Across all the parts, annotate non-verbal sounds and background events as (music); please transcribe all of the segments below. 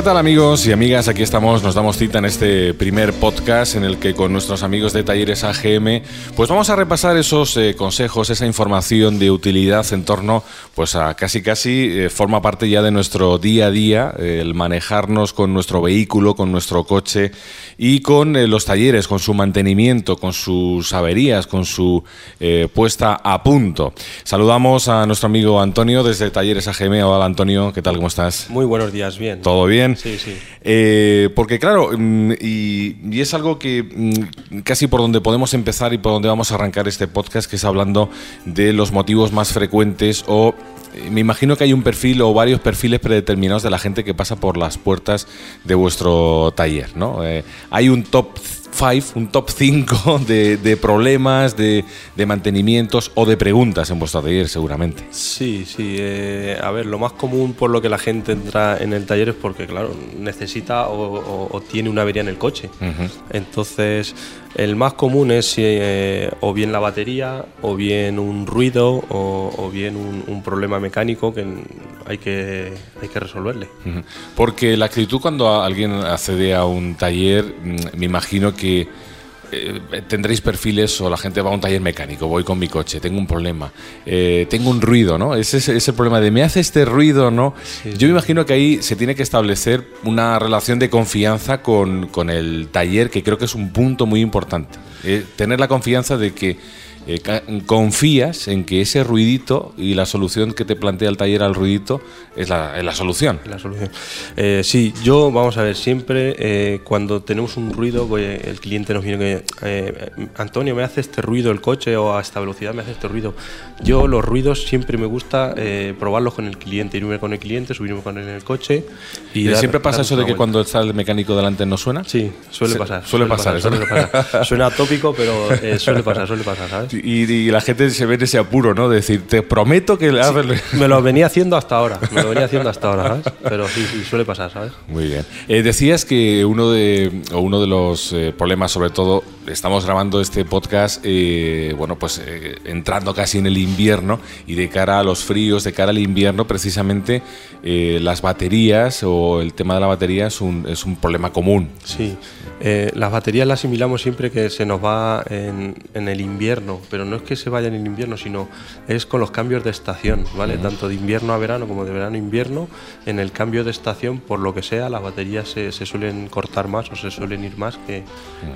¿qué tal amigos y amigas? Aquí estamos, nos damos cita en este primer podcast en el que con nuestros amigos de Talleres AGM pues vamos a repasar esos eh, consejos, esa información de utilidad en torno pues a casi casi eh, forma parte ya de nuestro día a día, eh, el manejarnos con nuestro vehículo, con nuestro coche y con los talleres, con su mantenimiento, con sus averías, con su puesta a punto. Saludamos a nuestro amigo Antonio desde Talleres AGM. Hola Antonio, ¿qué tal? ¿Cómo estás? Muy buenos días, bien. ¿Todo bien? Sí, sí. Eh, porque claro, mm, y, es algo que mm, casi por donde podemos empezar y por donde vamos a arrancar este podcast, que es hablando de los motivos más frecuentes o eh, me imagino que hay un perfil o varios perfiles predeterminados de la gente que pasa por las puertas de vuestro taller, ¿no? Eh, hay un top 5, un top 5 de, problemas, de, mantenimientos o de preguntas en vuestro taller, seguramente. Sí, sí. Eh, a ver, lo más común por lo que la gente entra en el taller es porque, claro, necesita o, tiene una avería en el coche. Entonces, el más común es eh, o bien la batería, o bien un ruido, o, bien un, problema mecánico que hay que, hay que resolverle. Porque la actitud cuando alguien accede a un taller, mm, me imagino que eh, tendréis perfiles o la gente va a un taller mecánico, voy con mi coche, tengo un problema, eh, tengo un ruido, ¿no? Ese es el problema de me hace este ruido, ¿no? Yo me imagino que ahí se tiene que establecer una relación de confianza con, con el taller, que creo que es un punto muy importante. Eh, tener la confianza de que eh, confías en que ese ruidito y la solución que te plantea el taller al ruidito es la, la solución. La solución. Eh, sí, yo, vamos a ver, siempre eh, cuando tenemos un ruido, pues, el cliente nos viene que, Antonio, me hace este ruido el coche o a esta velocidad me hace este ruido. Yo los ruidos siempre me gusta probarlos con el cliente, irme con el cliente, subirme con él en el coche. ¿Y, siempre pasa eso de que cuando está el mecánico delante no suena? Sí, suele pasar. Suele, pasar, suele pasar. Suena tópico, pero suele pasar, suele pasar, ¿sabes? Y, la gente se ve en ese apuro, ¿no? De decir, te prometo que... me lo venía (laughs) haciendo hasta ahora, me lo venía haciendo hasta ahora, ¿sabes? Pero sí, sí suele pasar, ¿sabes? Muy bien. Eh, decías que uno de, uno de los eh, problemas, sobre todo, estamos grabando este podcast, eh, bueno, pues entrando casi en el invierno y de cara a los fríos, de cara al invierno, precisamente las baterías o el tema de la batería es un, es un problema común. Sí, las baterías las asimilamos siempre que se nos va en, en el invierno, pero no es que se vaya en invierno, sino es con los cambios de estación, ¿vale? Tanto de invierno a verano como de verano a invierno, en el cambio de estación, por lo que sea, las baterías se, suelen cortar más o se suelen ir más que,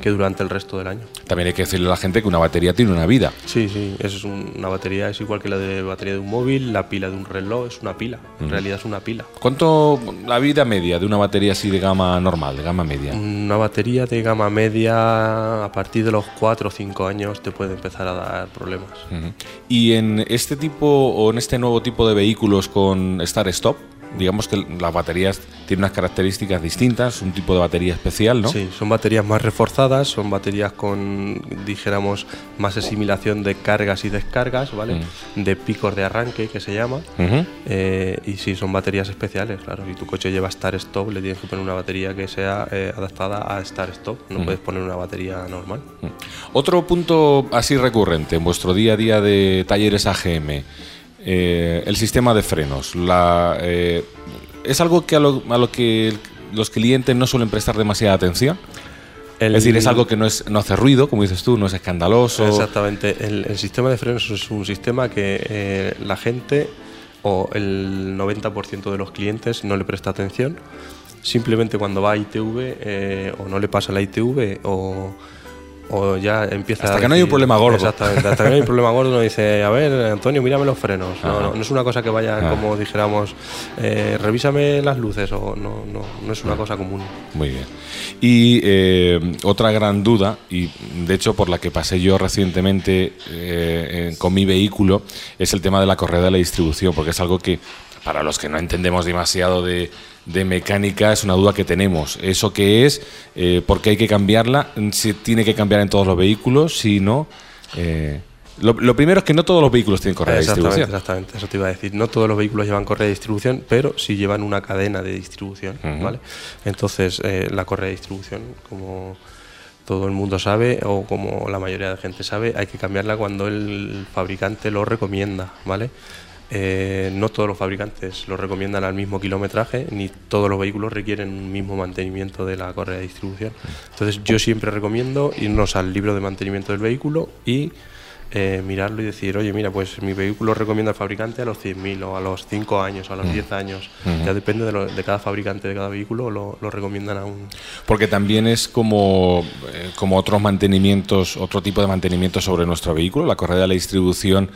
que, durante el resto del año. También hay que decirle a la gente que una batería tiene una vida. Sí, sí, es una batería es igual que la de batería de un móvil, la pila de un reloj es una pila, en realidad es una pila. ¿Cuánto la vida media de una batería así de gama normal, de gama media? Una batería de gama media a partir de los 4 o 5 años te puede empezar a dar problemas. Y en este tipo o en este nuevo tipo de vehículos con Start Stop, digamos que las baterías tienen unas características distintas, un tipo de batería especial, ¿no? Sí, son baterías más reforzadas, son baterías con, dijéramos, más asimilación de cargas y descargas, ¿vale? De picos de arranque, que se llama. Eh, y sí, son baterías especiales, claro. Si tu coche lleva Start Stop, le tienes que poner una batería que sea eh, adaptada a Start Stop. No puedes poner una batería normal. Otro punto así recurrente en vuestro día a día de talleres AGM. Eh, el sistema de frenos. La, eh, ¿Es algo que a, lo, que los clientes no suelen prestar demasiada atención? es decir, es algo que no, es, no hace ruido, como dices tú, no es escandaloso. Exactamente. El, sistema de frenos es un sistema que eh, la gente o el 90% de los clientes no le presta atención. Simplemente cuando va a ITV o no le pasa la ITV o o ya empieza hasta que no hay un problema gordo. Exactamente hasta que no hay un problema gordo uno dice a ver Antonio mírame los frenos no, no, es una cosa que vaya como dijéramos eh, revísame las luces o no, no, no es una cosa común. Muy bien. Y eh, otra gran duda y de hecho por la que pasé yo recientemente eh, con mi vehículo es el tema de la correa de la distribución porque es algo que para los que no entendemos demasiado de de mecánica es una duda que tenemos. ¿Eso qué es? Eh, ¿Por qué hay que cambiarla? ¿Si tiene que cambiar en todos los vehículos? Si no... Eh, lo, primero es que no todos los vehículos tienen correa de distribución. Exactamente, eso te iba a decir. No todos los vehículos llevan correa de distribución, pero sí llevan una cadena de distribución. ¿vale? Entonces, eh, la correa de distribución, como todo el mundo sabe, o como la mayoría de gente sabe, hay que cambiarla cuando el fabricante lo recomienda. ¿vale? Eh, no todos los fabricantes lo recomiendan al mismo kilometraje, ni todos los vehículos requieren un mismo mantenimiento de la correa de distribución. Entonces yo siempre recomiendo irnos al libro de mantenimiento del vehículo y eh, mirarlo y decir, oye, mira, pues mi vehículo recomienda al fabricante a los 100.000 o a los 5 años, o a los 10 años. Ya depende de, cada fabricante de cada vehículo, lo, recomiendan a un... Porque también es como, eh, como otros mantenimientos, otro tipo de mantenimiento sobre nuestro vehículo, la correa de la distribución.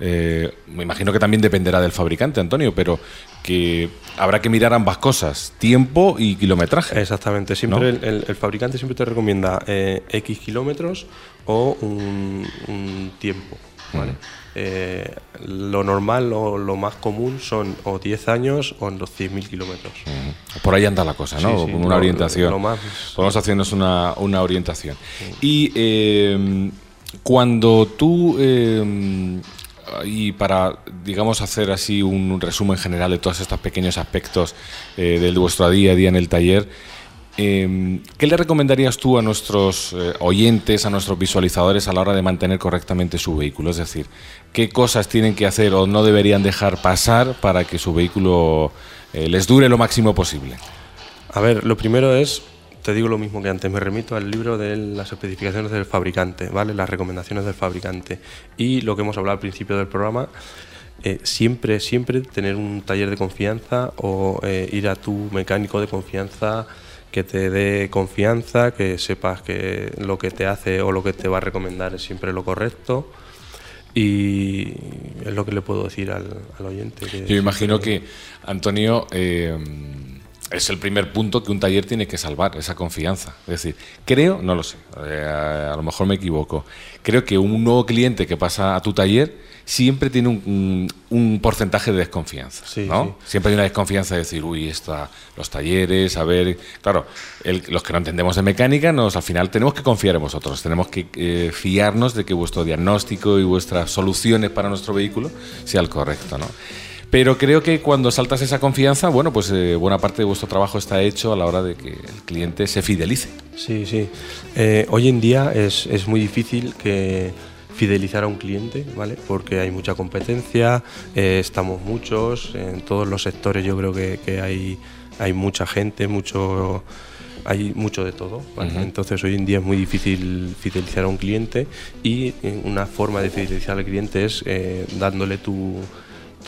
Eh, me imagino que también dependerá del fabricante, Antonio, pero que habrá que mirar ambas cosas, tiempo y kilometraje. Exactamente, siempre el, fabricante siempre te recomienda X kilómetros o un, tiempo. ¿vale? Eh, lo normal o lo más común son o 10 años o en los 100.000 kilómetros. Por ahí anda la cosa, ¿no? Con una orientación. Lo, Podemos hacernos una, una orientación. Y cuando tú, y para, digamos, hacer así un, resumen general de todos estos pequeños aspectos eh, de vuestro día a día en el taller, Em, ¿Qué le recomendarías tú a nuestros eh, oyentes, a nuestros visualizadores a la hora de mantener correctamente su vehículo? Es decir, ¿qué cosas tienen que hacer o no deberían dejar pasar para que su vehículo eh, les dure lo máximo posible? A ver, lo primero es, te digo lo mismo que antes, me remito al libro de las especificaciones del fabricante, ¿vale? Las recomendaciones del fabricante. Y lo que hemos hablado al principio del programa, eh, siempre, siempre tener un taller de confianza o ir a tu mecánico de confianza que te dé confianza, que sepas que lo que te hace o lo que te va a recomendar es siempre lo correcto. Y es lo que le puedo decir al, oyente. Yo imagino que, Antonio, eh, es el primer punto que un taller tiene que salvar, esa confianza. Es decir, creo, no lo sé, eh, a lo mejor me equivoco, creo que un nuevo cliente que pasa a tu taller siempre tiene un, porcentaje de desconfianza. ¿no? Siempre hay una desconfianza de decir, uy, está, los talleres, a ver. Claro, los que no entendemos de mecánica, nos, al final tenemos que confiar en vosotros, tenemos que eh, fiarnos de que vuestro diagnóstico y vuestras soluciones para nuestro vehículo sea el correcto. ¿no? Pero creo que cuando saltas esa confianza, bueno, pues eh, buena parte de vuestro trabajo está hecho a la hora de que el cliente se fidelice. Sí, sí. Eh, hoy en día es, es muy difícil que fidelizar a un cliente, ¿vale? Porque hay mucha competencia, eh, estamos muchos, en todos los sectores yo creo que, hay, hay mucha gente, mucho hay mucho de todo. Entonces hoy en día es muy difícil fidelizar a un cliente y eh, una forma de fidelizar al cliente es eh, dándole tu,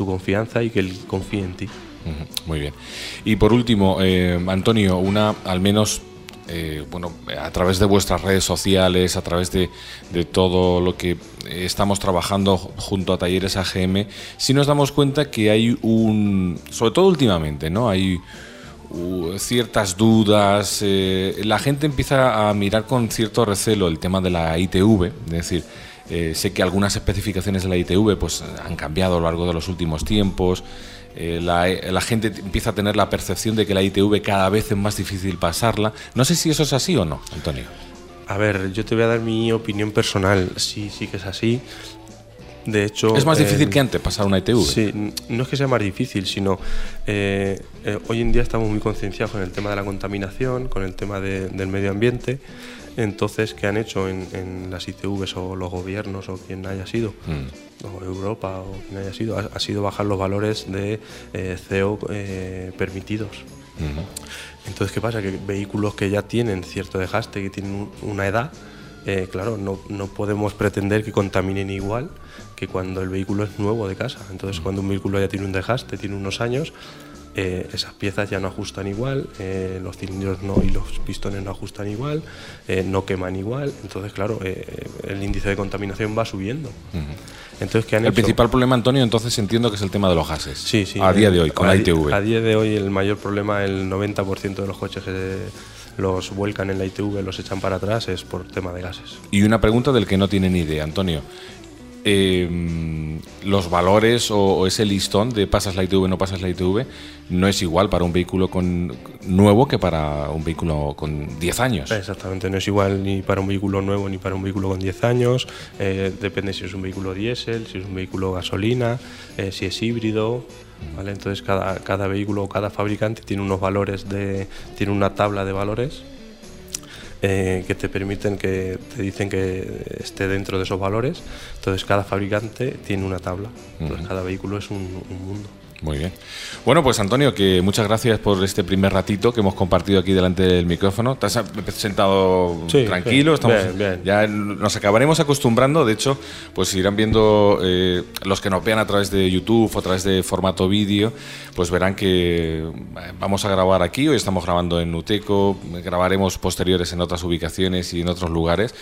tu, confianza y que él confíe en ti. Muy bien. Y por último, Antonio, una al menos eh, bueno, a través de vuestras redes sociales, a través de, todo lo que estamos trabajando junto a Talleres AGM, si nos damos cuenta que hay un, sobre todo últimamente, ¿no? Hay ciertas dudas, eh, la gente empieza a mirar con cierto recelo el tema de la ITV, es decir, eh, sé que algunas especificaciones de la ITV pues, han cambiado a lo largo de los últimos tiempos, eh, la, gente empieza a tener la percepción de que la ITV cada vez es más difícil pasarla. No sé si eso es así o no, Antonio. A ver, yo te voy a dar mi opinión personal. Sí, sí que es así. De hecho, es más difícil eh, que antes pasar una ITV. Sí, no es que sea más difícil, sino eh, hoy en día estamos muy concienciados con el tema de la contaminación, con el tema del medio ambiente. Entonces, ¿qué han hecho en, las ITVs o los gobiernos o quien haya sido? Mm. o Europa o quien haya sido, ha, sido bajar los valores de eh, CO eh, permitidos. Entonces, ¿qué pasa? Que vehículos que ya tienen cierto desgaste, que tienen una edad, eh, claro, no, no, podemos pretender que contaminen igual que cuando el vehículo es nuevo de casa. Entonces, mm. cuando un vehículo ya tiene un desgaste, tiene unos años, eh, esas piezas ya no ajustan igual, eh, los cilindros no y los pistones no ajustan igual, eh, no queman igual, entonces claro, el índice de contaminación va subiendo. Entonces, ¿qué han el principal problema, Antonio, entonces entiendo que es el tema de los gases. Sí, sí. A día de hoy, con la ITV. A día de hoy el mayor problema, el 90% de los coches que los vuelcan en la ITV, los echan para atrás, es por tema de gases. Y una pregunta del que no tiene ni idea, Antonio. Los valores o, ese listón de pasas la ITV, no pasas la ITV, no es igual para un vehículo con, nuevo que para un vehículo con 10 años. Exactamente, no es igual ni para un vehículo nuevo ni para un vehículo con 10 años. Eh, depende si es un vehículo diésel, si es un vehículo gasolina, eh, si es híbrido. ¿vale? Entonces cada, cada vehículo o cada fabricante tiene unos valores, de, tiene una tabla de valores eh, que te permiten, que te dicen que esté dentro de esos valores. Entonces cada fabricante tiene una tabla. Entonces cada vehículo es un mundo. Muy bien. Bueno, pues Antonio, que muchas gracias por este primer ratito que hemos compartido aquí delante del micrófono. Te has sentado tranquilo, estamos, ya nos acabaremos acostumbrando. De hecho, pues irán viendo eh, los que nos vean a través de YouTube o a través de formato vídeo, pues verán que eh, vamos a grabar aquí. Hoy estamos grabando en Nuteco, grabaremos posteriores en otras ubicaciones y en otros lugares.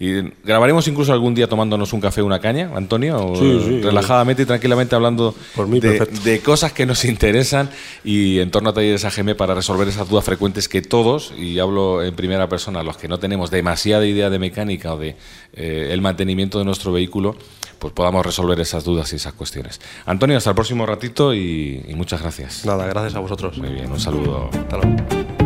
Y grabaremos incluso algún día tomándonos un café una caña, Antonio, relajadamente y tranquilamente hablando de, cosas que nos interesan y en torno a talleres AGM para resolver esas dudas frecuentes que todos, y hablo en primera persona, los que no tenemos demasiada idea de mecánica o de eh, el mantenimiento de nuestro vehículo, pues podamos resolver esas dudas y esas cuestiones. Antonio, hasta el próximo ratito y, y muchas gracias. Nada, gracias a vosotros. Muy bien, un saludo. Hasta luego.